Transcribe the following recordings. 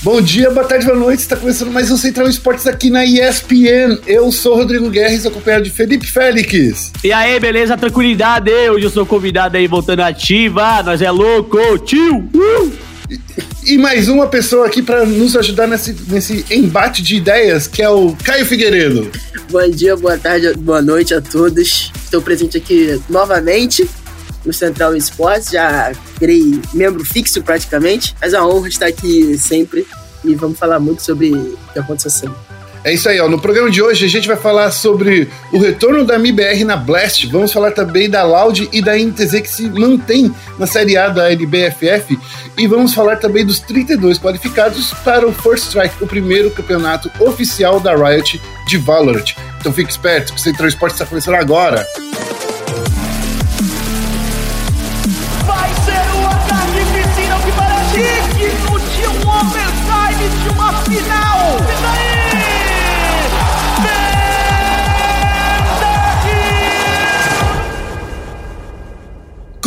Bom dia, boa tarde, boa noite. Está começando mais um Central Esportes aqui na ESPN. Eu sou Rodrigo Guerres, acompanhado de Felipe Félix. E aí, beleza? Tranquilidade. Hoje eu sou convidado aí voltando ativa. Nós é louco, tio. Uh! E, e mais uma pessoa aqui para nos ajudar nesse, nesse embate de ideias, que é o Caio Figueiredo. Bom dia, boa tarde, boa noite a todos. Estou presente aqui novamente no Central Esportes, já virei membro fixo praticamente, mas é uma honra estar aqui sempre e vamos falar muito sobre o que aconteceu semana. É isso aí, ó. No programa de hoje a gente vai falar sobre o retorno da MIBR na Blast. Vamos falar também da Loud e da NTZ que se mantém na Série A da LBFF. E vamos falar também dos 32 qualificados para o First Strike, o primeiro campeonato oficial da Riot de Valorant. Então fique esperto, que o Central Esporte está começando agora.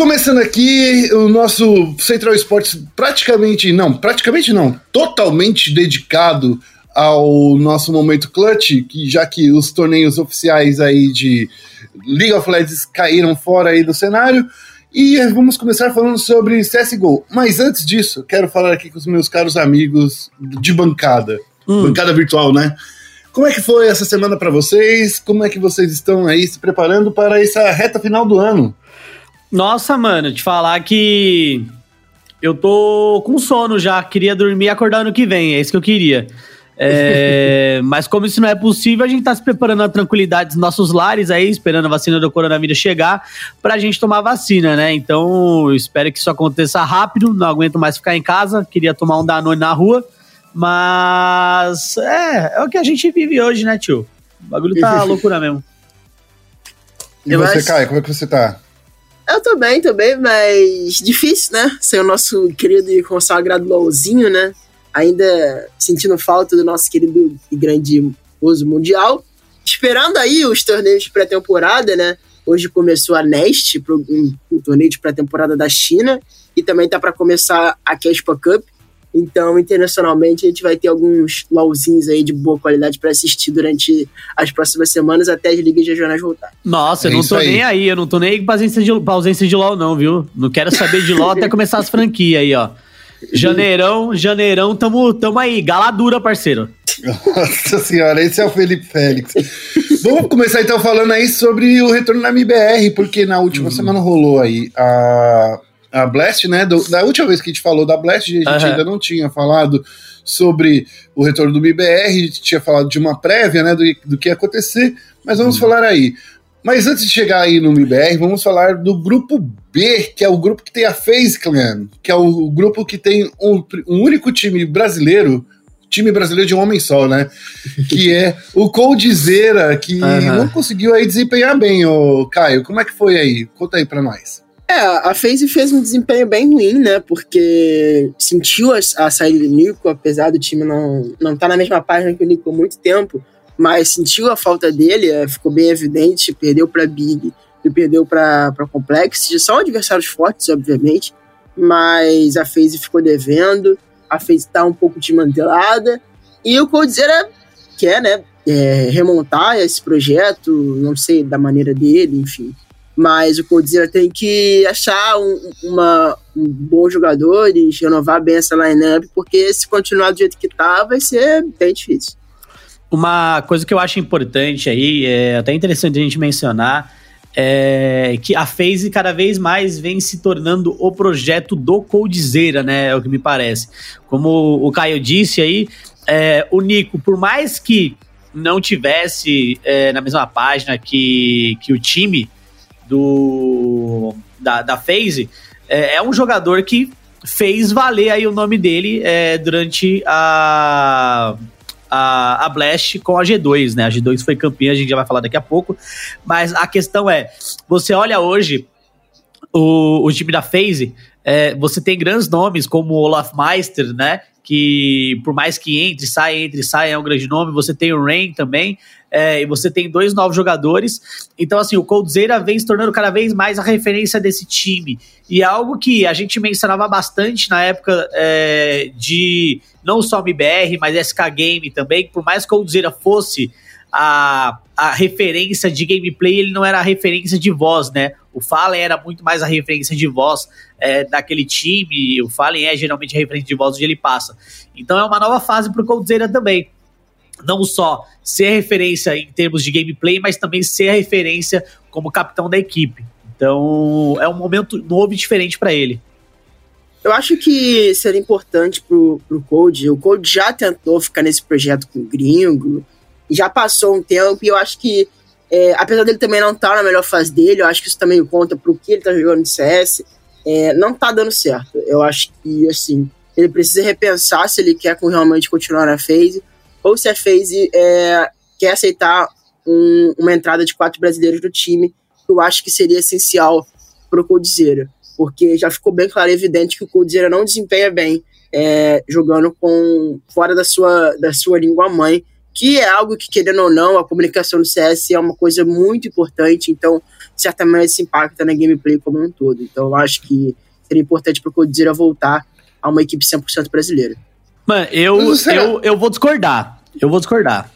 Começando aqui o nosso Central Esportes praticamente, não, praticamente não, totalmente dedicado ao nosso momento clutch, que já que os torneios oficiais aí de League of Legends caíram fora aí do cenário, e vamos começar falando sobre CSGO. Mas antes disso, quero falar aqui com os meus caros amigos de bancada, hum. bancada virtual, né? Como é que foi essa semana para vocês? Como é que vocês estão aí se preparando para essa reta final do ano? Nossa, mano, te falar que eu tô com sono já. Queria dormir e acordar ano que vem. É isso que eu queria. É, mas como isso não é possível, a gente tá se preparando na tranquilidade dos nossos lares aí, esperando a vacina do coronavírus chegar pra gente tomar vacina, né? Então, espero que isso aconteça rápido. Não aguento mais ficar em casa. Queria tomar um Danone na rua. Mas é, é o que a gente vive hoje, né, tio? O bagulho tá loucura mesmo. E você. Caio, como é que você tá? Eu tô bem, mas difícil, né? Ser o nosso querido e consagrado LOLzinho, né? Ainda sentindo falta do nosso querido e grandioso Mundial. Esperando aí os torneios de pré-temporada, né? Hoje começou a Nest, um torneio de pré-temporada da China, e também tá para começar a Caspa Cup. Então, internacionalmente, a gente vai ter alguns LOLzinhos aí de boa qualidade para assistir durante as próximas semanas até as ligas regionais voltar. Nossa, eu é não tô aí. nem aí, eu não tô nem com ausência de, pra ausência de LOL, não, viu? Não quero saber de LOL até começar as franquias aí, ó. Janeirão, janeirão, tamo, tamo aí, galadura, parceiro. Nossa senhora, esse é o Felipe Félix. Vamos começar então falando aí sobre o retorno da MBR, porque na última uhum. semana rolou aí a a Blast, né? Do, da última vez que a gente falou da Blast, a gente uhum. ainda não tinha falado sobre o retorno do MIBR, a gente tinha falado de uma prévia, né? Do, do que ia acontecer, mas vamos uhum. falar aí. Mas antes de chegar aí no MIBR, vamos falar do grupo B, que é o grupo que tem a FaZe Clan, que é o grupo que tem um, um único time brasileiro time brasileiro de um homem só, né? que é o Coldzera, que uhum. não conseguiu aí desempenhar bem, o Caio. Como é que foi aí? Conta aí pra nós. É, a FaZe fez um desempenho bem ruim, né? Porque sentiu a, a saída do Nico, apesar do time não, não estar tá na mesma página que o Nico há muito tempo, mas sentiu a falta dele, é, ficou bem evidente, perdeu para Big e perdeu para Complex. São adversários fortes, obviamente, mas a FaZe ficou devendo, a FaZe tá um pouco desmantelada, e o Coldzera quer, né, é, remontar esse projeto, não sei, da maneira dele, enfim. Mas o Coldzera tem que achar um, uma, um bom jogador e renovar bem essa lineup, porque se continuar do jeito que tá, vai ser bem difícil. Uma coisa que eu acho importante aí, é até interessante a gente mencionar, é que a FaZe cada vez mais vem se tornando o projeto do Coldzera, né? É o que me parece. Como o Caio disse aí, é, o Nico, por mais que não tivesse é, na mesma página que, que o time, do da, da FaZe, é, é um jogador que fez valer aí o nome dele é, durante a, a, a Blast com a G2, né? A G2 foi campeã, a gente já vai falar daqui a pouco. Mas a questão é, você olha hoje o, o time da FaZe, é, você tem grandes nomes como Olaf Meister, né? que por mais que entre, saia, entre, saia, é um grande nome. Você tem o Rain também, é, e você tem dois novos jogadores. Então, assim, o Coldzera vem se tornando cada vez mais a referência desse time. E é algo que a gente mencionava bastante na época é, de não só MBR, mas SK Game também, por mais que o Coldzera fosse a, a referência de gameplay, ele não era a referência de voz, né? O Fallen era muito mais a referência de voz é, daquele time, o Fallen é geralmente a referência de voz onde ele passa. Então é uma nova fase pro Coldzera também. Não só ser referência em termos de gameplay, mas também ser referência como capitão da equipe. Então é um momento novo e diferente para ele. Eu acho que seria importante pro, pro Code. O Code já tentou ficar nesse projeto com o gringo, já passou um tempo e eu acho que, é, apesar dele também não estar tá na melhor fase dele, eu acho que isso também conta pro que ele tá jogando de CS, é, não tá dando certo. Eu acho que, assim, ele precisa repensar se ele quer realmente continuar na phase ou se a phase é, quer aceitar um, uma entrada de quatro brasileiros no time, que eu acho que seria essencial pro Coldzera, porque já ficou bem claro e evidente que o Coldzera não desempenha bem é, jogando com fora da sua, da sua língua mãe, que é algo que, querendo ou não, a comunicação do CS é uma coisa muito importante, então certamente isso impacta na gameplay como um todo. Então eu acho que seria importante para o Codizera voltar a uma equipe 100% brasileira. Mano, eu, eu, eu vou discordar. Eu vou discordar.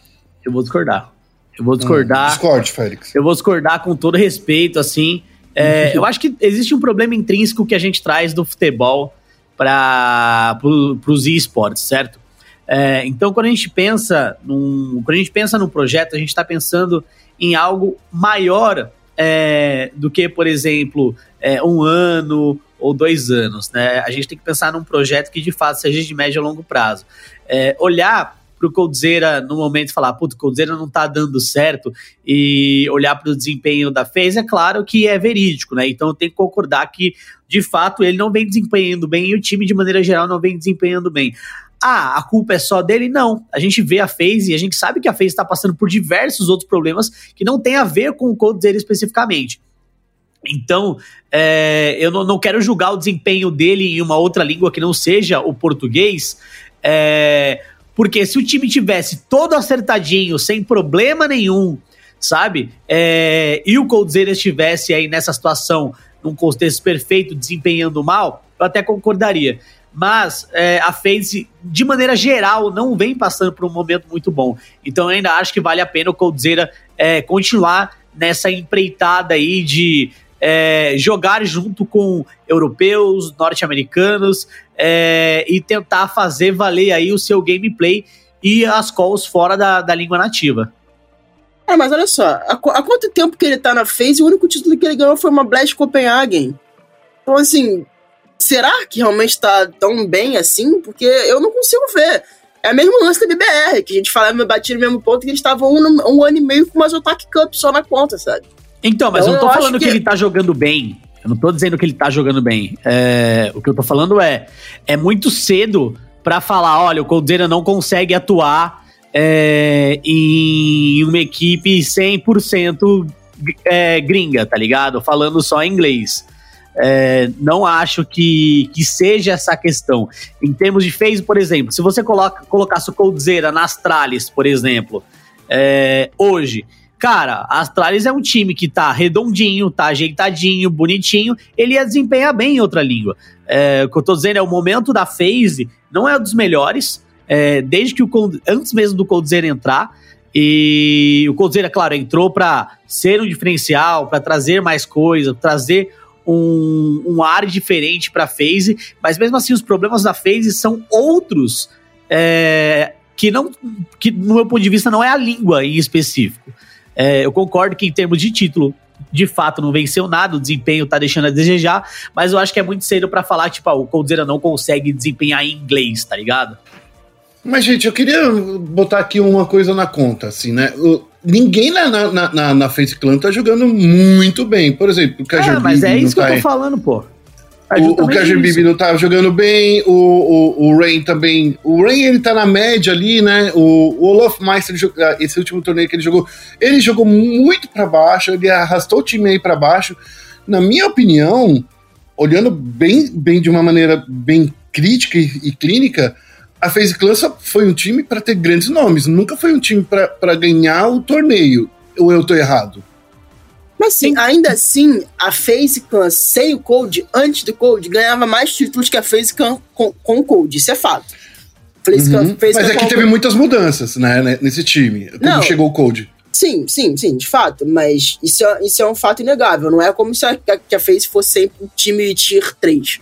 Eu vou discordar. Eu vou discordar. Hum, discorde, Félix. Eu vou discordar com todo respeito, assim. É, eu acho que existe um problema intrínseco que a gente traz do futebol para pro, os esportes, certo? É, então, quando a gente pensa num, quando a gente pensa num projeto, a gente está pensando em algo maior é, do que, por exemplo, é, um ano ou dois anos. Né? A gente tem que pensar num projeto que de fato seja de médio a longo prazo. É, olhar para o Coldzera no momento e falar, puto, Coldzera não está dando certo, e olhar para o desempenho da FaZe, é claro que é verídico, né? Então eu tenho que concordar que, de fato, ele não vem desempenhando bem e o time, de maneira geral, não vem desempenhando bem. Ah, a culpa é só dele? Não. A gente vê a FaZe e a gente sabe que a FaZe está passando por diversos outros problemas que não tem a ver com o dele especificamente. Então, é, eu não, não, quero julgar o desempenho dele em uma outra língua que não seja o português, é, porque se o time tivesse todo acertadinho, sem problema nenhum, sabe? É, e o Coldzera estivesse aí nessa situação, num contexto perfeito, desempenhando mal, eu até concordaria mas é, a FaZe, de maneira geral, não vem passando por um momento muito bom. Então eu ainda acho que vale a pena o Coldzera é, continuar nessa empreitada aí de é, jogar junto com europeus, norte-americanos é, e tentar fazer valer aí o seu gameplay e as calls fora da, da língua nativa. É, mas olha só, há, há quanto tempo que ele tá na FaZe, o único título que ele ganhou foi uma Blast Copenhagen. Então, assim, será que realmente está tão bem assim? Porque eu não consigo ver. É o mesmo lance da BBR, que a gente falava, batia no mesmo ponto, que eles estavam um, um, ano e meio com uma Zotac Cup só na conta, sabe? Então, mas então, eu não tô falando que... que... ele tá jogando bem. Eu não tô dizendo que ele tá jogando bem. É, o que eu tô falando é, é muito cedo para falar, olha, o Coldzera não consegue atuar é, em uma equipe 100% é, gringa, tá ligado? Falando só inglês. É, não acho que, que seja essa questão. Em termos de phase, por exemplo, se você coloca, colocasse o Coldzera na Astralis, por exemplo, é, hoje, cara, a Astralis é um time que tá redondinho, tá ajeitadinho, bonitinho, ele ia desempenhar bem em outra língua. É, o que eu tô dizendo é o momento da phase não é um dos melhores, é, desde que o antes mesmo do Coldzera entrar. E o Coldzera, claro, entrou para ser um diferencial, para trazer mais coisa, trazer um, um ar diferente para phase, mas mesmo assim os problemas da phase são outros é, que não que no meu ponto de vista não é a língua em específico. É, eu concordo que em termos de título de fato não venceu nada, o desempenho tá deixando a desejar, mas eu acho que é muito cedo para falar, tipo, ah, o Coldzera não consegue desempenhar em inglês, tá ligado? Mas, gente, eu queria botar aqui uma coisa na conta, assim, né? O, ninguém na, na, na, na Face Clan tá jogando muito bem. Por exemplo, o Kajer é, mas é isso que tá eu tô falando, pô. É o, o Kajer Bibi não tá jogando bem, o, o, o Rain também. O Rain ele tá na média ali, né? O, o Olaf Meister, ah, esse último torneio que ele jogou, ele jogou muito para baixo, ele arrastou o time aí para baixo. Na minha opinião, olhando bem, bem de uma maneira bem crítica e, e clínica, a FaZe Clan só foi um time para ter grandes nomes, nunca foi um time para ganhar o torneio. Ou eu tô errado? Mas sim, ainda assim, a FaZe Clan sem o Code, antes do Code, ganhava mais títulos que a FaZe Clan com, com o Code, isso é fato. Uhum. Mas é que teve muitas mudanças, né, nesse time, quando não, chegou o Code. Sim, sim, sim, de fato, mas isso é, isso é um fato inegável, não é como se a, que a FaZe fosse sempre um time tier 3.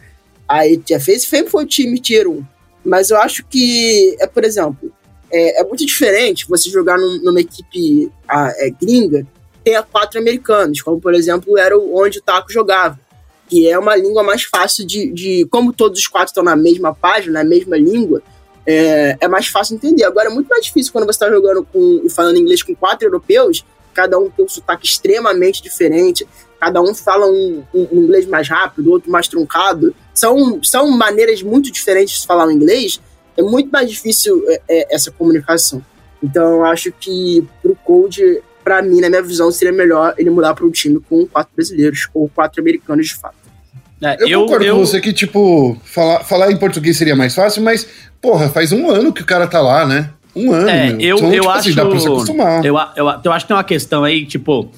Aí a FaZe sempre foi o time tier 1. Mas eu acho que, é, por exemplo, é, é muito diferente você jogar num, numa equipe a, é, gringa tenha quatro americanos, como por exemplo era onde o Taco jogava, que é uma língua mais fácil de, de como todos os quatro estão na mesma página, na mesma língua, é, é mais fácil entender. Agora é muito mais difícil quando você está jogando com, e falando inglês com quatro europeus, cada um tem um sotaque extremamente diferente, cada um fala um, um, um inglês mais rápido, outro mais truncado. São, são maneiras muito diferentes de falar o inglês, é muito mais difícil é, é, essa comunicação. Então eu acho que pro Code, para mim, na minha visão, seria melhor ele mudar para um time com quatro brasileiros ou quatro americanos de fato. É, eu, eu, concordo eu... com você que, tipo, falar, falar em português seria mais fácil, mas, porra, faz um ano que o cara tá lá, né? Um ano. É, meu. eu, então, eu tipo acho. Assim, dá pra se acostumar. Eu, eu, eu acho que tem uma questão aí, tipo,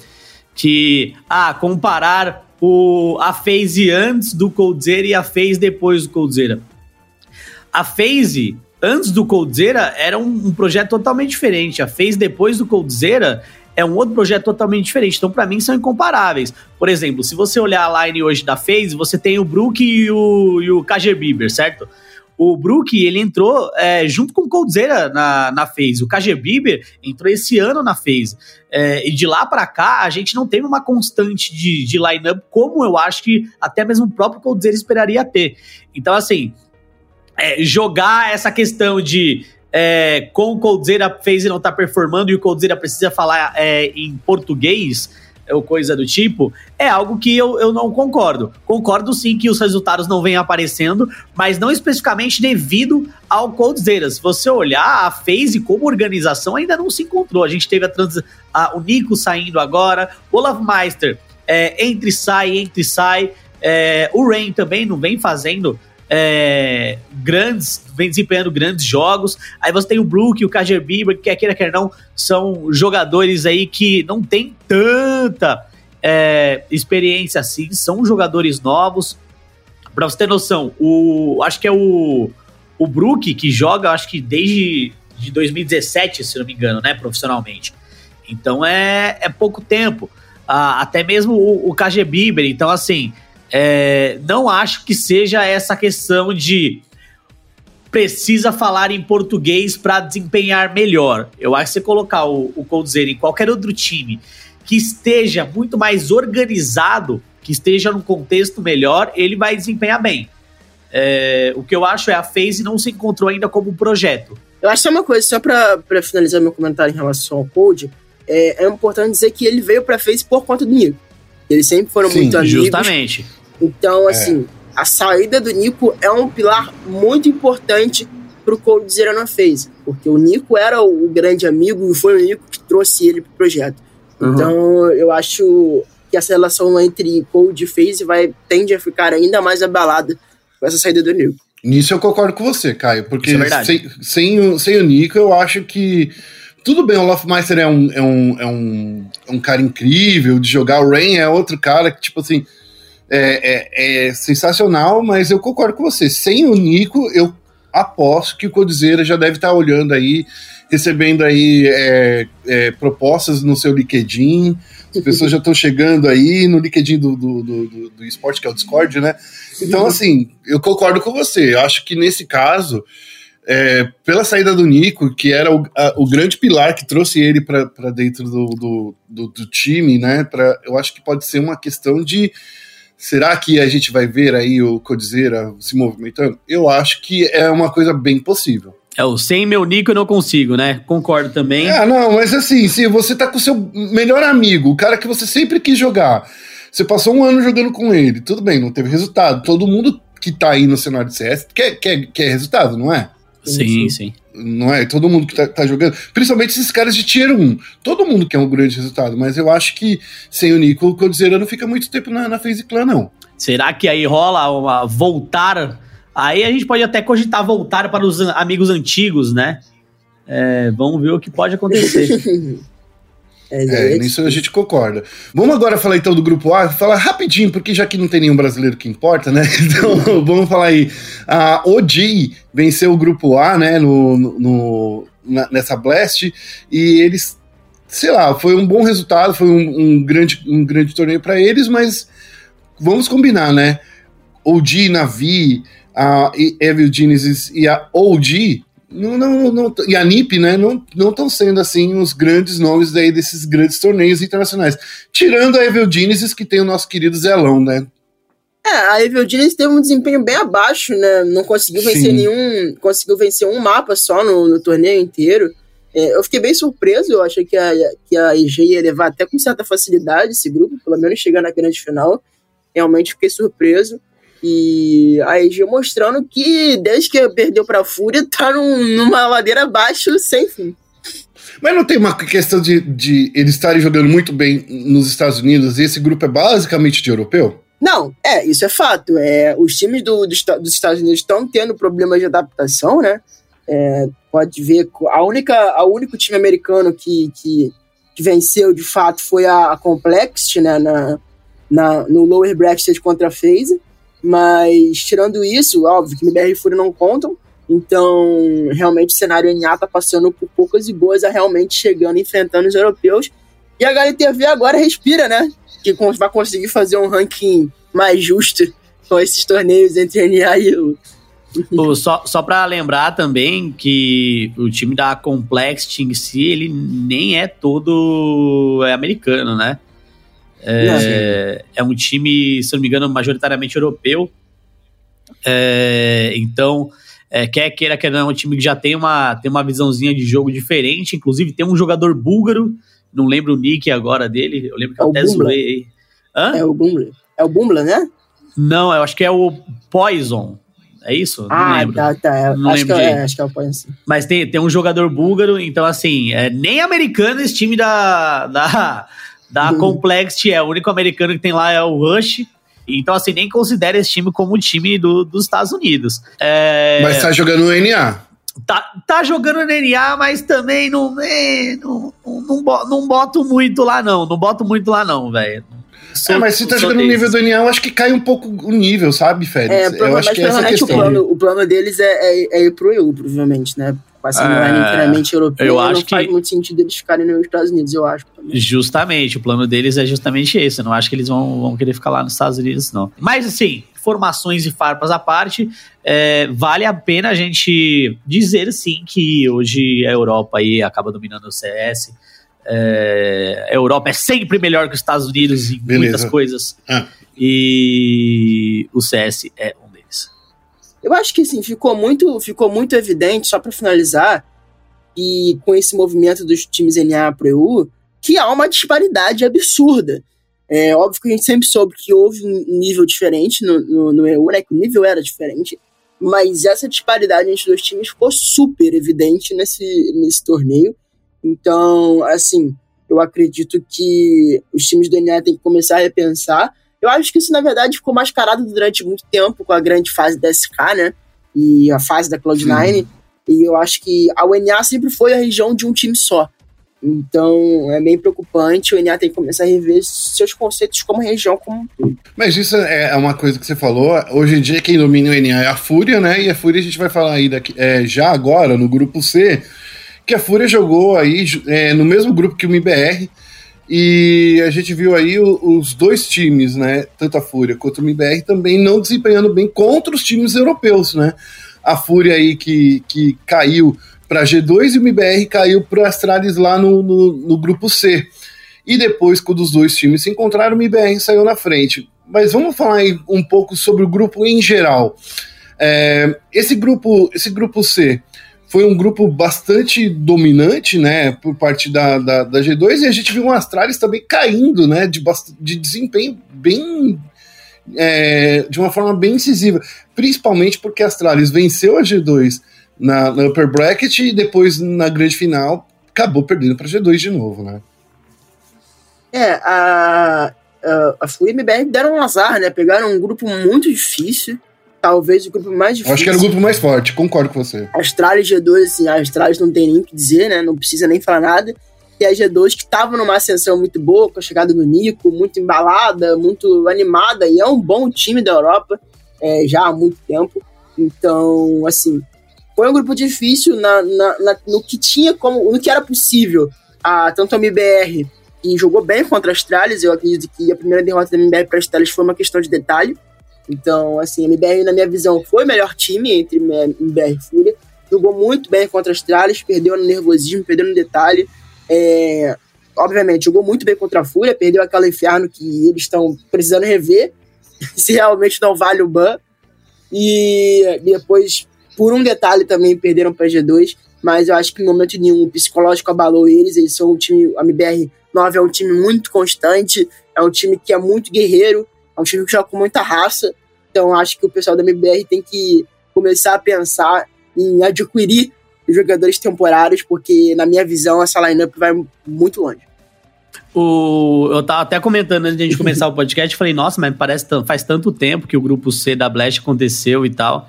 que. Ah, comparar o, a phase antes do Coldzera e a phase depois do Coldzera. A phase antes do Coldzera era um, um, projeto totalmente diferente. A phase depois do Coldzera é um outro projeto totalmente diferente. Então, para mim, são incomparáveis. Por exemplo, se você olhar a line hoje da phase, você tem o Brook e o, e o KG Bieber, certo? O Brook, ele entrou é, junto com o Coldzera na, na phase. O KG Bieber entrou esse ano na phase. É, e de lá para cá, a gente não teve uma constante de, de line-up como eu acho que até mesmo o próprio Coldzera esperaria ter. Então, assim, é, jogar essa questão de é, com o Coldzera a phase não tá performando e o Coldzera precisa falar é, em português ou coisa do tipo, é algo que eu, eu não concordo. Concordo sim que os resultados não vêm aparecendo, mas não especificamente devido ao Coldzera. Se você olhar, a FaZe como organização ainda não se encontrou. A gente teve a, trans, a o Nico saindo agora, Olaf Meister é, entre sai, entre sai. É, o Rain também não vem fazendo é, grandes, vem desempenhando grandes jogos. Aí você tem o Brook o Bieber, que quer queira, quer não, são jogadores aí que não tem tanta é, experiência assim, são jogadores novos. Pra você ter noção, o, acho que é o, o Brook que joga, acho que desde de 2017, se não me engano, né, profissionalmente. Então é, é pouco tempo. Ah, até mesmo o, o KG Bieber, então assim, é, não acho que seja essa questão de precisa falar em português para desempenhar melhor. Eu acho que você colocar o, o Coldzera em qualquer outro time que esteja muito mais organizado, que esteja num contexto melhor, ele vai desempenhar bem. É, o que eu acho é a FaZe não se encontrou ainda como projeto. Eu acho que é uma coisa, só para finalizar meu comentário em relação ao Code, é, é importante dizer que ele veio para FaZe por conta do Nico. Eles sempre foram Sim, muito amigos. Justamente. Então, é. assim, é. a saída do Nico é um pilar muito importante pro Coldzera na FaZe, porque o Nico era o grande amigo e foi o Nico que trouxe ele pro projeto. Uhum. Então, eu acho que essa relação entre Cold e FaZe vai tende a ficar ainda mais abalada com essa saída do Nico. Nisso eu concordo com você, Caio, porque é sem, sem, o, sem o Nico eu acho que tudo bem, o Lofmeister é um, é, um, é, um, é um cara incrível de jogar. O Rain é outro cara que, tipo assim, é, é, é, sensacional, mas eu concordo com você. Sem o Nico, eu aposto que o Codizeira já deve estar olhando aí, recebendo aí é, é, propostas no seu LinkedIn. As pessoas já estão chegando aí no LinkedIn do, do, do, do, esporte, que é o Discord, né? Então, assim, eu concordo com você. Eu acho que nesse caso, é, pela saída do Nico, que era o, a, o grande pilar que trouxe ele para dentro do, do, do, do, time, né? Pra, eu acho que pode ser uma questão de Será que a gente vai ver aí o Codizeira se movimentando? Eu acho que é uma coisa bem possível. É, o sem meu Nico eu não consigo, né? Concordo também. Ah, não, mas assim, se você tá com o seu melhor amigo, o cara que você sempre quis jogar, você passou um ano jogando com ele, tudo bem, não teve resultado. Todo mundo que tá aí no cenário de CS quer, quer, quer resultado, não é? Sim, sim. Não é? Todo mundo que tá, tá, jogando, principalmente esses caras de tier 1. Todo mundo quer um grande resultado, mas eu acho que sem o Nico, o Codizera não fica muito tempo na, na FaZe Clan, não. Será que aí rola uma voltar Aí a gente pode até cogitar voltar para os amigos antigos, né? É, vamos ver o que pode acontecer. É, é, nisso a gente concorda. Vamos agora falar então do grupo A, falar rapidinho, porque já que não tem nenhum brasileiro que importa, né? Então vamos falar aí. A OG venceu o grupo A, né, no, no na, nessa Blast, e eles, sei lá, foi um bom resultado, foi um, um grande, um grande torneio para eles, mas vamos combinar, né? OG, Navi, a Evil Genesis e a OG não, não, não, e a NIP, né, não estão sendo assim os grandes nomes daí desses grandes torneios internacionais. Tirando a Evil Genesis, que tem o nosso querido Zelão, né? É, a Evil Genesis teve um desempenho bem abaixo, né? Não conseguiu vencer Sim. nenhum. Conseguiu vencer um mapa só no, no torneio inteiro. É, eu fiquei bem surpreso, eu achei que a, que a EG ia levar até com certa facilidade esse grupo, pelo menos chegar na grande final. Realmente fiquei surpreso. E a EG mostrando que desde que perdeu pra Fúria, tá num, numa ladeira abaixo sem fim. Mas não tem uma questão de, de eles estarem jogando muito bem nos Estados Unidos e esse grupo é basicamente de europeu? Não, é, isso é fato. É, os times do, do, dos Estados Unidos estão tendo problemas de adaptação, né? É, pode ver, a única, a único time americano que, que, que venceu de fato foi a, a Complexity, né? Na, na, no lower bracket contra a FaZe. Mas, tirando isso, óbvio que MBR e Fúria não contam. Então, realmente, o cenário NA tá passando por poucas e boas a realmente chegando, enfrentando os europeus. E a HLTV agora respira, né? Que vai conseguir fazer um ranking mais justo com esses torneios entre NA e o. só, só para lembrar também que o time da Complexity em si, ele nem é todo americano, né? É, é, um time, se não me engano, majoritariamente europeu. É, então, é, quer queira, quer não, é um time que já tem uma, tem uma visãozinha de jogo diferente. Inclusive, tem um jogador búlgaro, não lembro o nick agora dele, eu lembro que é eu até zoei. Hã? É o Bumbler. É o Bumbler, né? Não, eu acho que é o Poison. É isso? Ah, não lembro. tá, tá. Não acho, lembro que é, acho que é o Poison. Mas tem, tem um jogador búlgaro, então assim, é, nem americano esse time da, da, da uhum. Complexity, é o único americano que tem lá é o Rush. Então, assim, nem considera esse time como o time do, dos Estados Unidos. É... Mas tá jogando no NA. Tá, tá jogando no NA, mas também não, é, não, não, não, não boto muito lá, não. Não boto muito lá, não, velho. É, mas se tá jogando no nível do NA, eu acho que cai um pouco o nível, sabe, Félix? É, eu acho que é essa questão. O plano, o plano deles é, é, é ir pro EU, provavelmente, né? Passando é, online inteiramente europeu, eu acho não faz muito sentido eles ficarem nos Estados Unidos, eu acho. Também. Justamente, o plano deles é justamente esse. Eu não acho que eles vão, vão querer ficar lá nos Estados Unidos, não. Mas assim, formações e farpas à parte, é, vale a pena a gente dizer sim que hoje a Europa aí acaba dominando o CS. É, a Europa é sempre melhor que os Estados Unidos em Beleza. muitas coisas. Ah. E o CS é eu acho que assim, ficou muito, ficou muito evidente, só para finalizar, e com esse movimento dos times NA pro EU, que há uma disparidade absurda. É óbvio que a gente sempre soube que houve um nível diferente no, no, no EU, né? Que o nível era diferente. Mas essa disparidade entre os times ficou super evidente nesse, nesse torneio. Então, assim, eu acredito que os times do NA têm que começar a repensar eu acho que isso, na verdade, ficou mascarado durante muito tempo com a grande fase da SK, né? E a fase da Cloud9. Sim. E eu acho que a UNA sempre foi a região de um time só. Então é bem preocupante. O NA tem que começar a rever seus conceitos como região como Mas isso é, é uma coisa que você falou. Hoje em dia, quem domina o NA é a Fúria, né? E a Fúria a gente vai falar aí daqui, é, já agora, no grupo C, que a Fúria jogou aí é, no mesmo grupo que o MBR. E a gente viu aí os dois times, né? Tanto a Fúria quanto o MBR também não desempenhando bem contra os times europeus, né? A Fúria aí que, que caiu para G2 e o MBR caiu para Astralis lá no, no, no, grupo C. E depois, quando os dois times se encontraram, o MBR saiu na frente. Mas vamos falar um pouco sobre o grupo em geral. É, esse grupo, esse grupo C, foi um grupo bastante dominante, né, por parte da, da, da G2, e a gente viu um Astralis também caindo, né, de, de desempenho bem. É, de uma forma bem incisiva, principalmente porque a Astralis venceu a G2 na, na upper bracket e depois na grande final acabou perdendo para a G2 de novo, né? É, a, a, a deram um azar, né? Pegaram um grupo muito difícil talvez o grupo mais difícil. Acho que era o grupo mais forte, concordo com você. Austrália e G2, assim, a Austrália não tem nem o que dizer, né? Não precisa nem falar nada. E a G2 que estava numa ascensão muito boa, com a chegada do Nico, muito embalada, muito animada, e é um bom time da Europa é, já há muito tempo. Então, assim, foi um grupo difícil na, na, na, no que tinha como, no que era possível. A, tanto a MBR, que jogou bem contra as Astralis, eu acredito que a primeira derrota da MBR para as Astralis foi uma questão de detalhe. Então, assim, a MBR, na minha visão, foi o melhor time entre MBR e Fúria. Jogou muito bem contra as Astralis, perdeu no nervosismo, perdeu no detalhe. É, obviamente, jogou muito bem contra a Fúria, perdeu aquela inferno que eles estão precisando rever, se realmente não vale o ban. E depois, por um detalhe também, perderam para G2, mas eu acho que em momento nenhum o psicológico abalou eles. Eles são um time, a MBR 9 é um time muito constante, é um time que é muito guerreiro, é um time que joga com muita raça. Então acho que o pessoal da MBR tem que começar a pensar em adquirir jogadores temporários, porque na minha visão essa lineup vai muito longe. O, eu tava até comentando antes de a gente começar o podcast, falei, nossa, mas parece faz tanto tempo que o grupo C da Blast aconteceu e tal.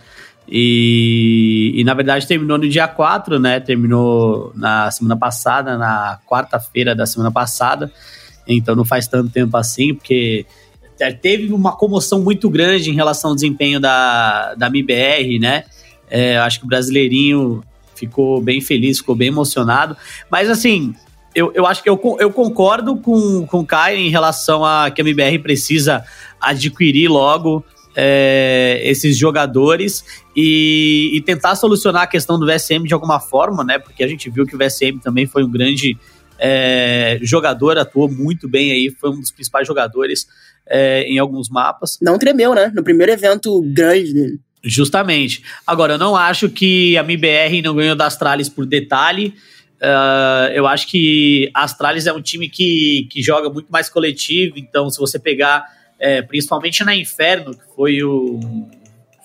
E, e na verdade terminou no dia 4, né? Terminou na semana passada, na quarta-feira da semana passada. Então não faz tanto tempo assim, porque teve uma comoção muito grande em relação ao desempenho da, da MBR, né? É, acho que o brasileirinho ficou bem feliz, ficou bem emocionado. Mas assim, eu, eu acho que eu, eu concordo com, com o Kai em relação a que a MBR precisa adquirir logo é, esses jogadores e, e, tentar solucionar a questão do VSM de alguma forma, né? Porque a gente viu que o VSM também foi um grande é, jogador, atuou muito bem aí, foi um dos principais jogadores é, em alguns mapas. Não tremeu, né? No primeiro evento grande dele. Justamente. Agora, eu não acho que a MBR não ganhou das Astralis por detalhe. Uh, eu acho que a Astralis é um time que, que joga muito mais coletivo, então se você pegar, é, principalmente na Inferno, que foi o,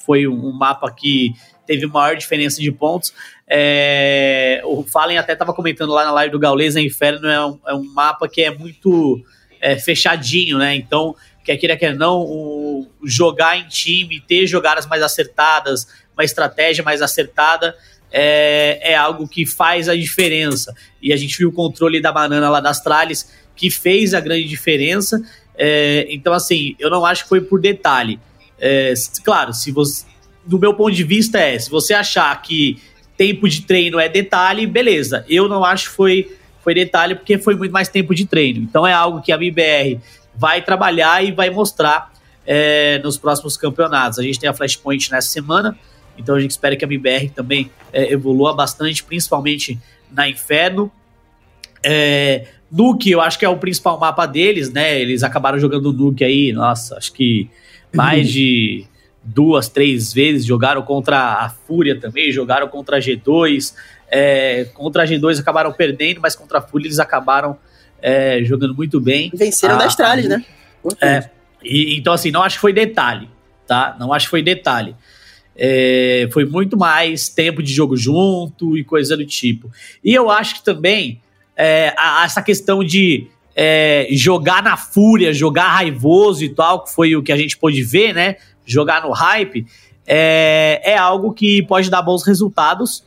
foi um mapa que teve maior diferença de pontos, é, o Fallen até estava comentando lá na live do Gaules, a Inferno é um, é um mapa que é muito é, fechadinho, né? Então, quer queira, quer não, o, jogar em time, ter jogadas mais acertadas, uma estratégia mais acertada, é, é algo que faz a diferença. E a gente viu o controle da banana lá das tralhas, que fez a grande diferença. É, então, assim, eu não acho que foi por detalhe. É, claro, se você. Do meu ponto de vista, é: se você achar que tempo de treino é detalhe, beleza. Eu não acho que foi, foi detalhe, porque foi muito mais tempo de treino. Então é algo que a MBR vai trabalhar e vai mostrar é, nos próximos campeonatos. A gente tem a Flashpoint nessa semana. Então a gente espera que a MBR também é, evolua bastante, principalmente na Inferno. É, Nuke, eu acho que é o principal mapa deles, né? Eles acabaram jogando Nuke aí, nossa, acho que mais de duas, três vezes. Jogaram contra a Fúria também, jogaram contra a G2. É, contra a G2 acabaram perdendo, mas contra a Fúria eles acabaram é, jogando muito bem. Venceram a, da Astralis, né? É, e, então, assim, não acho que foi detalhe, tá? Não acho que foi detalhe. É, foi muito mais tempo de jogo junto e coisa do tipo. E eu acho que também é, a, essa questão de é, jogar na fúria, jogar raivoso e tal, que foi o que a gente pôde ver, né? Jogar no hype, é, é algo que pode dar bons resultados,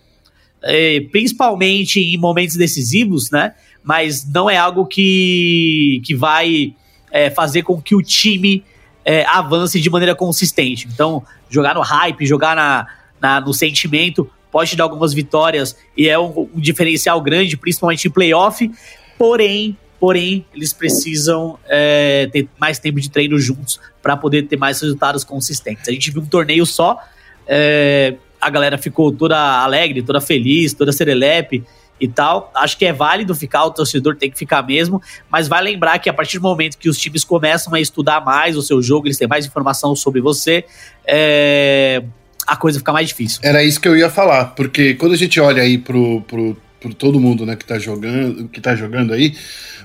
principalmente em momentos decisivos, né? Mas não é algo que, que vai é, fazer com que o time é, avance de maneira consistente. Então, jogar no hype, jogar na, na, no sentimento, pode te dar algumas vitórias e é um, um diferencial grande, principalmente em playoff. Porém, porém, eles precisam é, ter mais tempo de treino juntos para poder ter mais resultados consistentes. A gente viu um torneio só, é, a galera ficou toda alegre, toda feliz, toda serelepe e tal. Acho que é válido ficar, o torcedor tem que ficar mesmo, mas vai lembrar que a partir do momento que os times começam a estudar mais o seu jogo, eles têm mais informação sobre você, é, a coisa fica mais difícil. Era isso que eu ia falar, porque quando a gente olha aí pro, pro, pro todo mundo né, que, tá jogando, que tá jogando aí,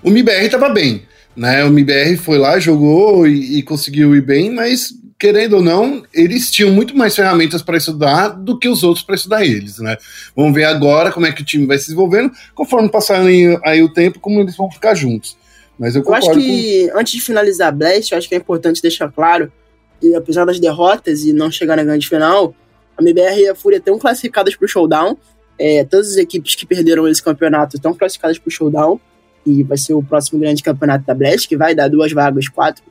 o MIBR tava bem. Né, o MIBR foi lá, jogou e, e conseguiu ir bem, mas querendo ou não, eles tinham muito mais ferramentas para estudar do que os outros para estudar eles, né? Vamos ver agora como é que o time vai se desenvolvendo, conforme passar aí o tempo, como eles vão ficar juntos. Mas eu, eu acho que, com... antes de finalizar a Blast, eu acho que é importante deixar claro e apesar das derrotas e não chegar na grande final, a MBR e a Fúria estão classificadas para o showdown. É, todas as equipes que perderam esse campeonato estão classificadas para o showdown. E vai ser o próximo grande campeonato da Blast, que vai dar duas vagas, quatro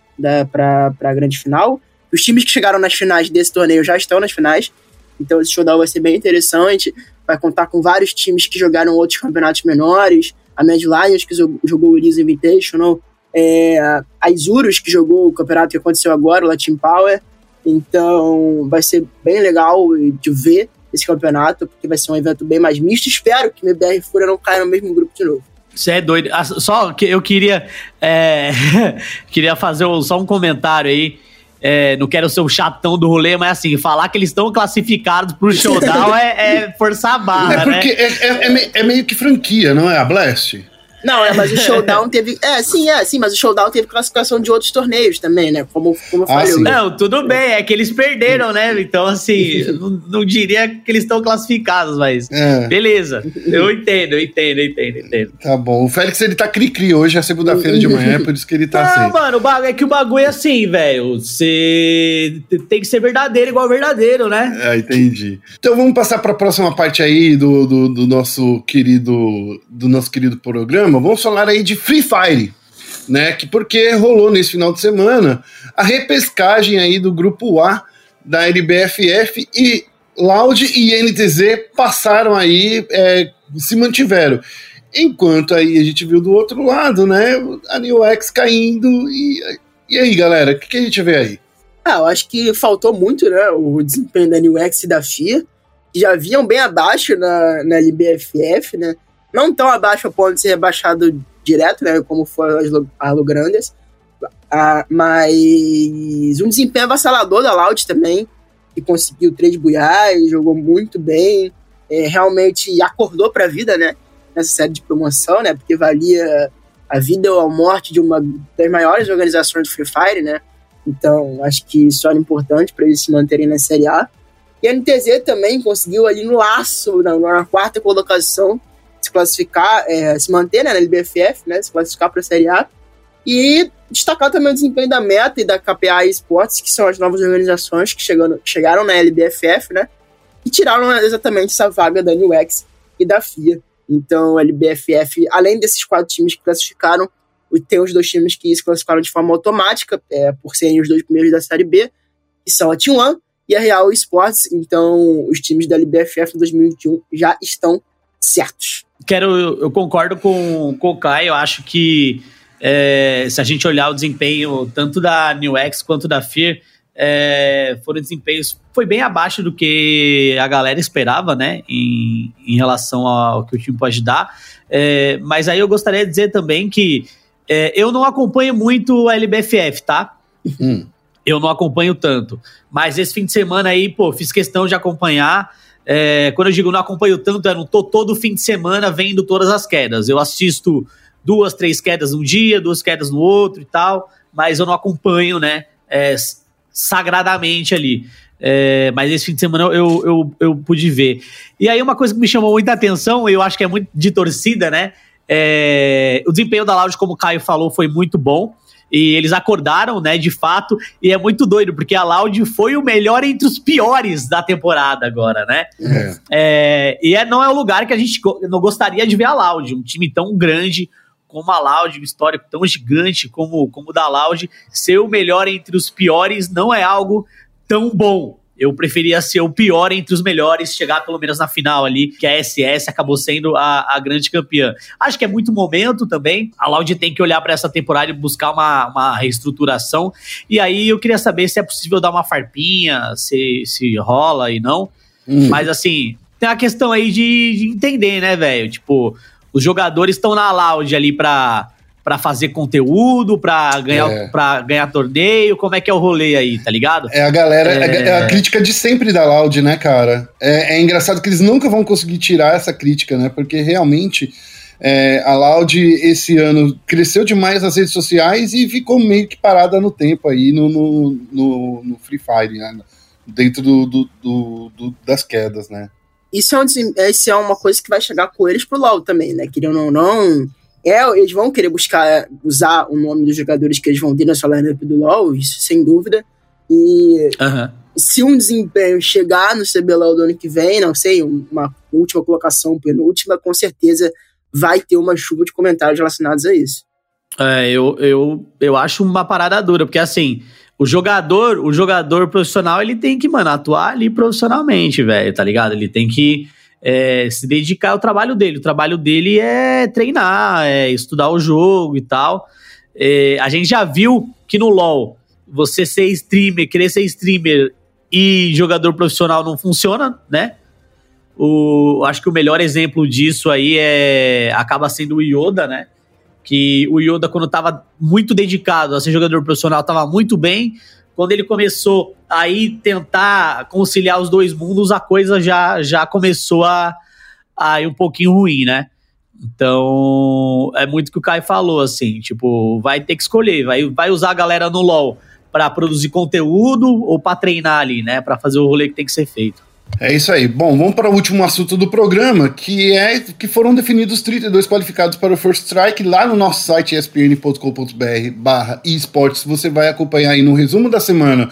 para a grande final. Os times que chegaram nas finais desse torneio já estão nas finais. Então esse showdown vai ser bem interessante. Vai contar com vários times que jogaram outros campeonatos menores. A Mad Lions, que jogou o Elise Invitational. É, a Isurus, que jogou o campeonato que aconteceu agora, o Latin Power. Então vai ser bem legal de ver esse campeonato, porque vai ser um evento bem mais misto. Espero que o MBR Fúria não caia no mesmo grupo de novo. Você é doido. Ah, só que eu queria, é, queria fazer só um comentário aí. É, não quero ser o chatão do rolê, mas assim, falar que eles estão classificados pro showdown é, é forçar a barra, É porque né? é, é, é, meio que franquia, não é? A Blast? Não, é, mas o showdown teve. É, sim, é, sim, mas o showdown teve classificação de outros torneios também, né? Como, como eu Ah, falei. sim. Não, tudo bem, é que eles perderam, né? Então, assim, não, não diria que eles estão classificados, mas. É. Beleza. Eu entendo, eu entendo, eu entendo, eu entendo. Tá bom. O Félix, ele tá cri-cri hoje, é segunda-feira de manhã, é por isso que ele tá Não, assim. mano, o bagulho, é que o bagulho é assim, velho. Você tem que ser verdadeiro igual verdadeiro, né? É, entendi. Então vamos passar para a próxima parte aí do, do, do nosso querido do nosso querido programa. Vamos falar aí de Free Fire, né? Que porque rolou nesse final de semana a repescagem aí do grupo A da LBFF e Loud e NTZ passaram aí, é, se mantiveram. Enquanto aí a gente viu do outro lado, né? A New X caindo e, e aí, galera, o que, que a gente vê aí? Ah, eu acho que faltou muito, né? O desempenho da New X e da FIA, que já vinham bem abaixo na, na LBFF, né? Não tão abaixo a ponto de ser rebaixado direto, né? Como foi as Lo- a Lo Grandes. Ah, mas um desempenho avassalador da Loud também, que conseguiu três buiais, jogou muito bem, é, realmente acordou para a vida, né? Nessa série de promoção, né? Porque valia a vida ou a morte de uma das maiores organizações do Free Fire, né? Então, acho que isso era importante para eles se manterem na Série A. E a NTZ também conseguiu ali no laço, na, na quarta colocação, se classificar, é, se manter né, na LBFF, né? Se classificar para a Série A. E destacar também o desempenho da Meta e da KPA Esports, que são as novas organizações que chegando, chegaram na LBFF, né? E tiraram exatamente essa vaga da New X e da FIA. Então, a LBFF, além desses quatro times que classificaram, tem os dois times que se classificaram de forma automática, é, por serem os dois primeiros da Série B, que são a T1 e a Real Esports. Então, os times da LBFF em 2021 já estão certos. Quero, eu concordo com, com o Kai, eu acho que é, se a gente olhar o desempenho tanto da New X quanto da Fear, é, foram desempenhos, foi bem abaixo do que a galera esperava, né, em, em relação ao que o time pode dar, É, mas aí eu gostaria de dizer também que é, eu não acompanho muito a LBFF, tá? Hum. eu não acompanho tanto. Mas esse fim de semana aí, pô, fiz questão de acompanhar. É, quando eu digo não acompanho tanto, eu não tô todo fim de semana vendo todas as quedas. Eu assisto duas, três quedas num dia, duas quedas no outro e tal, mas eu não acompanho, né, é, sagradamente ali. É, mas esse fim de semana eu, eu, eu pude ver. E aí uma coisa que me chamou muita atenção, eu acho que é muito de torcida, né, é, o desempenho da Loud, como o Caio falou, foi muito bom. E eles acordaram, né, de fato, e é muito doido, porque a Loud foi o melhor entre os piores da temporada agora, né? É. É, e é, não é o lugar que a gente não gostaria de ver a Loud, um time tão grande como a Loud, um histórico tão gigante como, como o da Loud, ser o melhor entre os piores não é algo tão bom. Eu preferia ser o pior entre os melhores, chegar pelo menos na final ali, que a SS acabou sendo a, a grande campeã. Acho que é muito momento também. A Loud tem que olhar para essa temporada e buscar uma, uma reestruturação. E aí eu queria saber se é possível dar uma farpinha, se, se rola e não. Hum. Mas assim, tem a questão aí de, de entender, né, velho? Tipo, os jogadores estão na loud ali pra, pra fazer conteúdo, pra ganhar, É. pra ganhar torneio. Como é que é o rolê aí, tá ligado? É a galera, é... É. é a crítica de sempre da Loud, né, cara? É, é engraçado que eles nunca vão conseguir tirar essa crítica, né? Porque realmente é, a Loud esse ano cresceu demais nas redes sociais e ficou meio que parada no tempo aí no, no, no- no Free Fire, né? Dentro do, do- do- do- das quedas, né? Isso é, um, isso é uma coisa que vai chegar com eles pro LoL também, né? Querendo ou não, é, eles vão querer buscar, usar o nome dos jogadores que eles vão ter na sua lineup do LoL, isso sem dúvida. E uhum. se um desempenho chegar no CBLOL do ano que vem, não sei, uma última colocação, penúltima, com certeza vai ter uma chuva de comentários relacionados a isso. É, eu, eu, eu acho uma parada dura, porque assim, o jogador, o jogador profissional, ele tem que, mano, atuar ali profissionalmente, velho, tá ligado? Ele tem que é, se dedicar ao trabalho dele. O trabalho dele é treinar, é estudar o jogo e tal. É, a gente já viu que no LoL, você ser streamer, querer ser streamer e jogador profissional não funciona, né? O, acho que o melhor exemplo disso aí é acaba sendo o Yoda, né? Que o Yoda, quando estava muito dedicado a ser jogador profissional, estava muito bem. Quando ele começou a ir tentar conciliar os dois mundos, a coisa já, já começou a, a ir um pouquinho ruim, né? Então, é muito o que o Kai falou, assim, tipo, vai ter que escolher, vai, vai usar a galera no LoL para produzir conteúdo ou para treinar ali, né, para fazer o rolê que tem que ser feito. É isso aí. Bom, vamos para o último assunto do programa, que é que foram definidos 32 qualificados para o First Strike lá no nosso site espn.com.br barra esportes. Você vai acompanhar aí no resumo da semana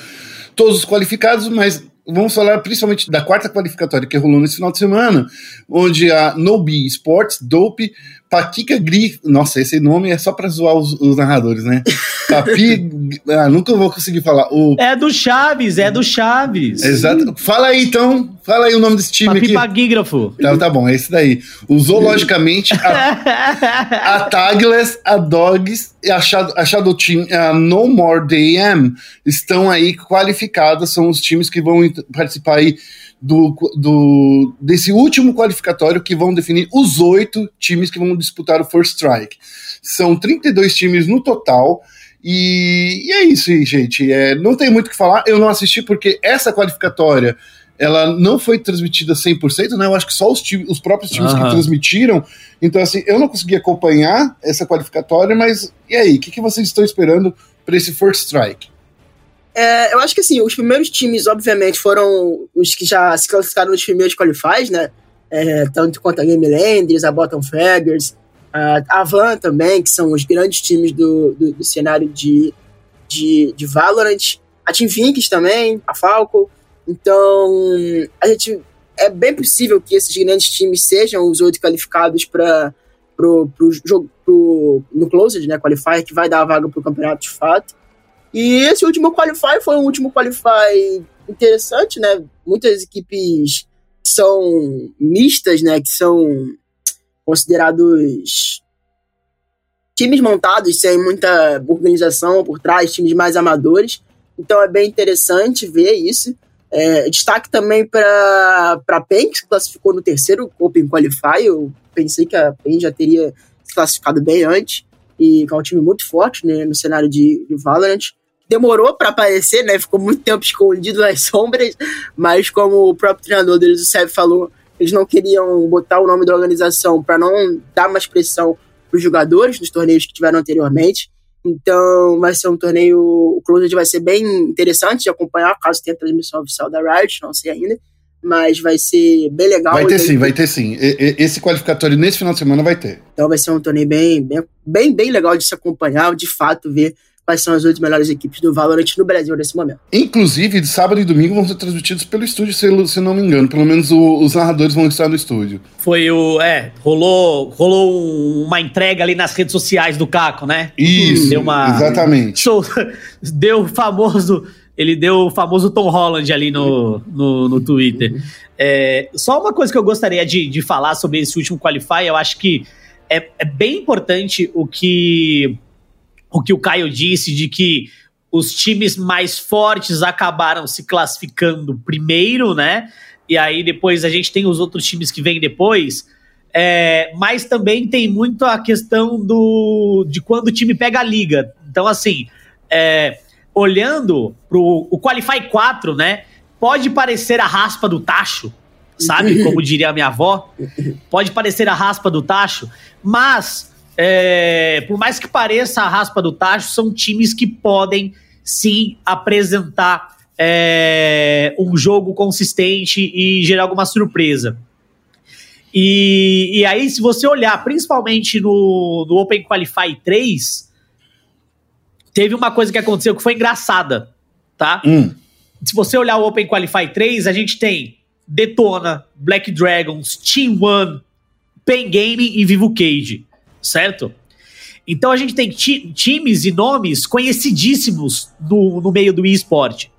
todos os qualificados, mas vamos falar principalmente da quarta qualificatória que rolou nesse final de semana, onde a Nobi Sports, Dope, Paquica Gri. Nossa, esse nome é só pra zoar os, os narradores, né? Papi. ah, nunca vou conseguir falar. O... É do Chaves, é do Chaves. Exato. Fala aí então. Fala aí o nome desse time Papi aqui. Paguígrafo. Tá, tá bom, é esse daí. O Zoologicamente, a, a Tagless, a Dogs e a Shadow, a Shadow Team, a No More DM estão aí qualificadas. São os times que vão participar aí do, do, desse último qualificatório que vão definir os oito times que vão disputar o First Strike. São 32 times no total. E, e é isso gente. É, não tem muito o que falar. Eu não assisti porque essa qualificatória ela não foi transmitida 100%, né? Eu acho que só os, time, os próprios times uhum. que transmitiram. Então, assim, eu não consegui acompanhar essa qualificatória, mas e aí? O que, que vocês estão esperando para esse First Strike? É, eu acho que assim, os primeiros times, obviamente, foram os que já se classificaram nos primeiros qualifies, né? É, tanto quanto a Game Landers, a Bottom Fraggers, a Van também, que são os grandes times do, do, do cenário de, de, de, Valorant. A Team Vinks também, a Falco. Então, a gente é bem possível que esses grandes times sejam os oito qualificados para pro, jogo no Closed, né, Qualifier, que vai dar a vaga para o campeonato de fato. E esse último Qualify foi um último Qualify interessante, né? Muitas equipes são mistas, né? Que são considerados times montados sem muita organização por trás, times mais amadores. Então é bem interessante ver isso. É, destaque também para a PEN, que se classificou no terceiro Open Qualify. Eu pensei que a PEN já teria se classificado bem antes. E que é um time muito forte né, no cenário de, de Valorant demorou para aparecer, né? Ficou muito tempo escondido nas sombras, mas como o próprio treinador deles, o Seb, falou, eles não queriam botar o nome da organização para não dar mais pressão para os jogadores dos torneios que tiveram anteriormente. Então, vai ser um torneio. O Closed vai ser bem interessante de acompanhar, caso tenha transmissão oficial da Riot, não sei ainda. Mas vai ser bem legal. Vai ter sim, vai ter sim. Esse qualificatório nesse final de semana vai ter. Então vai ser um torneio bem, bem, bem, bem legal de se acompanhar, de fato, ver quais são as oito melhores equipes do Valorant no Brasil nesse momento. Inclusive, de sábado e domingo vão ser transmitidos pelo estúdio, se, se não me engano. Pelo menos o, os narradores vão estar no estúdio. Foi o. É, rolou, rolou uma entrega ali nas redes sociais do Caco, né? Isso, deu uma, exatamente. Show, deu o famoso. Ele deu o famoso Tom Holland ali no, no, no Twitter. É, só uma coisa que eu gostaria de, de falar sobre esse último Qualify, eu acho que é, é bem importante o que o que o Caio disse de que os times mais fortes acabaram se classificando primeiro, né? E aí depois a gente tem os outros times que vêm depois. É, mas também tem muito a questão do de quando o time pega a liga. Então, assim, é, olhando pro o Qualify 4, né? Pode parecer a raspa do tacho, sabe? Como diria a minha avó. Pode parecer a raspa do tacho, mas é, por mais que pareça a raspa do tacho, são times que podem sim apresentar é, um jogo consistente e gerar alguma surpresa. E, e aí, se você olhar principalmente no, no Open Qualify 3, teve uma coisa que aconteceu que foi engraçada. tá? Hum. Se você olhar o Open Qualify 3, a gente tem Detona, Black Dragons, Team One, Pen Game e Vivo Cage, certo? Então a gente tem ti times e nomes conhecidíssimos no, no meio do esporte.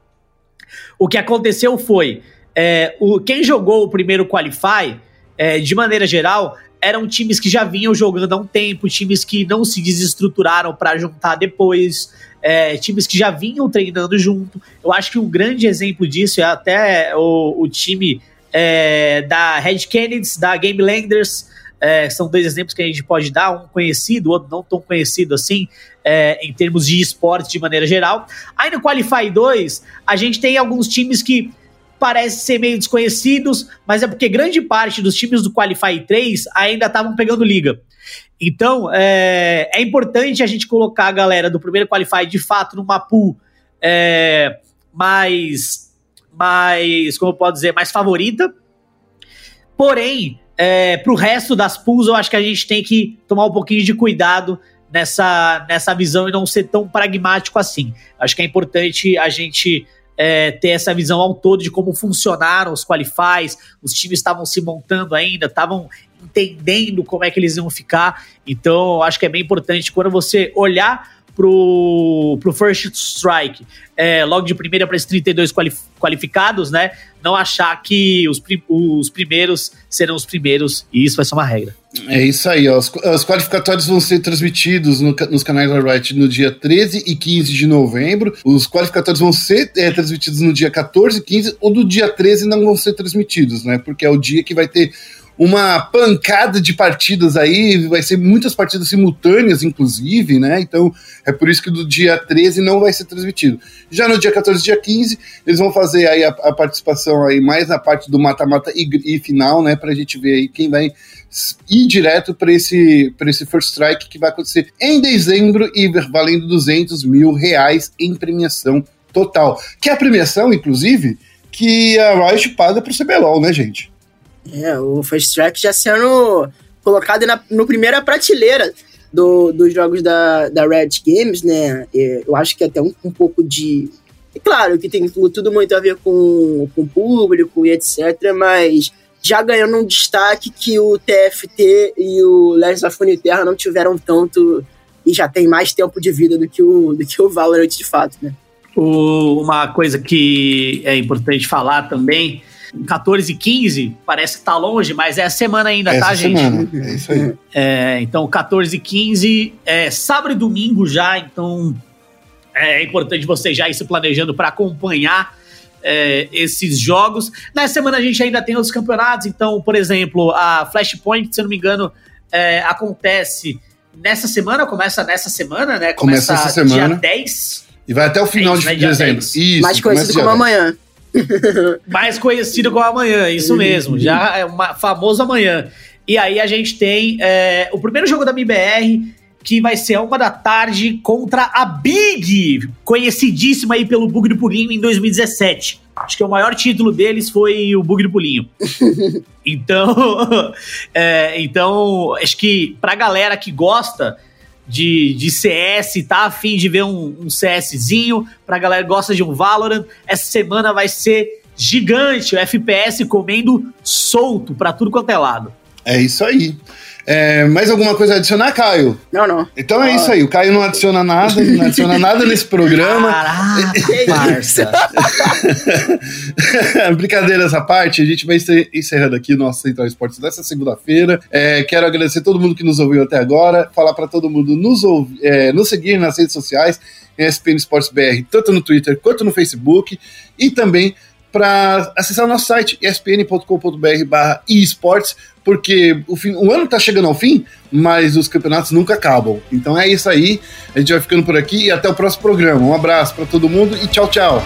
O que aconteceu foi, é, o, quem jogou o primeiro Qualify, é, de maneira geral, eram times que já vinham jogando há um tempo, times que não se desestruturaram para juntar depois, é, times que já vinham treinando junto. Eu acho que um grande exemplo disso é até o, o time é, da Red Kennedy, da Game Landers, é, são dois exemplos que a gente pode dar, um conhecido, outro não tão conhecido assim, é, em termos de esporte de maneira geral. Aí no Qualify 2, a gente tem alguns times que parecem ser meio desconhecidos, mas é porque grande parte dos times do Qualify 3 ainda estavam pegando liga. Então, é, é, importante a gente colocar a galera do primeiro Qualify de fato numa pool é, mais, mais, como eu posso dizer, mais favorita. Porém, é, pro resto das pools, eu acho que a gente tem que tomar um pouquinho de cuidado nessa, nessa visão e não ser tão pragmático assim. Acho que é importante a gente é, ter essa visão ao todo de como funcionaram os qualifies, os times estavam se montando ainda, estavam entendendo como é que eles iam ficar. Então, acho que é bem importante quando você olhar pro, pro First Strike, é, logo de primeira para esses 32 qualificados, né? Não achar que os, os primeiros serão os primeiros, e isso vai ser uma regra. É isso aí, ó. Os, os qualificatórios vão ser transmitidos no, nos canais da Riot no dia 13 e 15 de novembro. Os qualificatórios vão ser é, transmitidos no dia 14 e 15, ou do dia 13 não vão ser transmitidos, né? Porque é o dia que vai ter uma pancada de partidas aí, vai ser muitas partidas simultâneas, inclusive, né? Então é por isso que do dia 13 não vai ser transmitido. Já no dia 14 dia 15, eles vão fazer aí a, a participação aí mais na parte do mata-mata e, e, final, né? Pra gente ver aí quem vai ir direto para esse, esse First Strike que vai acontecer em dezembro e valendo 200 mil reais em premiação total. Que é a premiação, inclusive, que a Riot paga pro CBLOL, né, gente? É, o Fast Track já sendo colocado na no primeira prateleira do, dos jogos da, da Red Games, né? Eu acho que até um, um pouco de. É claro que tem tudo muito a ver com, com o público e etc., mas já ganhando um destaque que o TFT e o Legends of Terra não tiveram tanto e já tem mais tempo de vida do que o, do que o Valorant de fato, né? O, uma coisa que é importante falar também 14 e 15, parece que tá longe, mas é a semana ainda, Essa tá, semana. gente? É isso aí. É, então, 14 e 15, é sábado e domingo já, então é importante você já ir se planejando para acompanhar é, esses jogos. Na semana a gente ainda tem outros campeonatos, então, por exemplo, a Flashpoint, se eu não me engano, é, acontece nessa semana, começa nessa semana, né? Começa, começa essa semana. dia 10. E vai até o final é isso, de dezembro. Isso, Mais conhecido como amanhã. Mais conhecido como amanhã, isso mesmo. Já é uma, famoso amanhã. E aí a gente tem é, o primeiro jogo da MBR, que vai ser a uma da tarde contra a Big, conhecidíssima aí pelo Bug do Pulinho em 2017. Acho que o maior título deles foi o Bug do Pulinho. então, é, então, acho que pra galera que gosta de, de CS, tá afim de ver um, um CSzinho, pra galera que gosta de um Valorant, essa semana vai ser gigante, o FPS comendo solto pra tudo quanto é lado. É isso aí. É, mais alguma coisa a adicionar, Caio? Não, não. Então é isso aí. O Caio não adiciona nada, não adiciona nada nesse programa. Caraca, Brincadeira essa parte, a gente vai encerrando aqui o nosso Central Esportes dessa segunda-feira. É, quero agradecer todo mundo que nos ouviu até agora, falar para todo mundo nos, é, nos seguir nas redes sociais, ESPN Esportes BR, tanto no Twitter quanto no Facebook, e também para acessar o nosso site espn.com.br barra esportes, porque o, fim, o ano está chegando ao fim, mas os campeonatos nunca acabam. Então é isso aí, a gente vai ficando por aqui e até o próximo programa. Um abraço para todo mundo e tchau, tchau.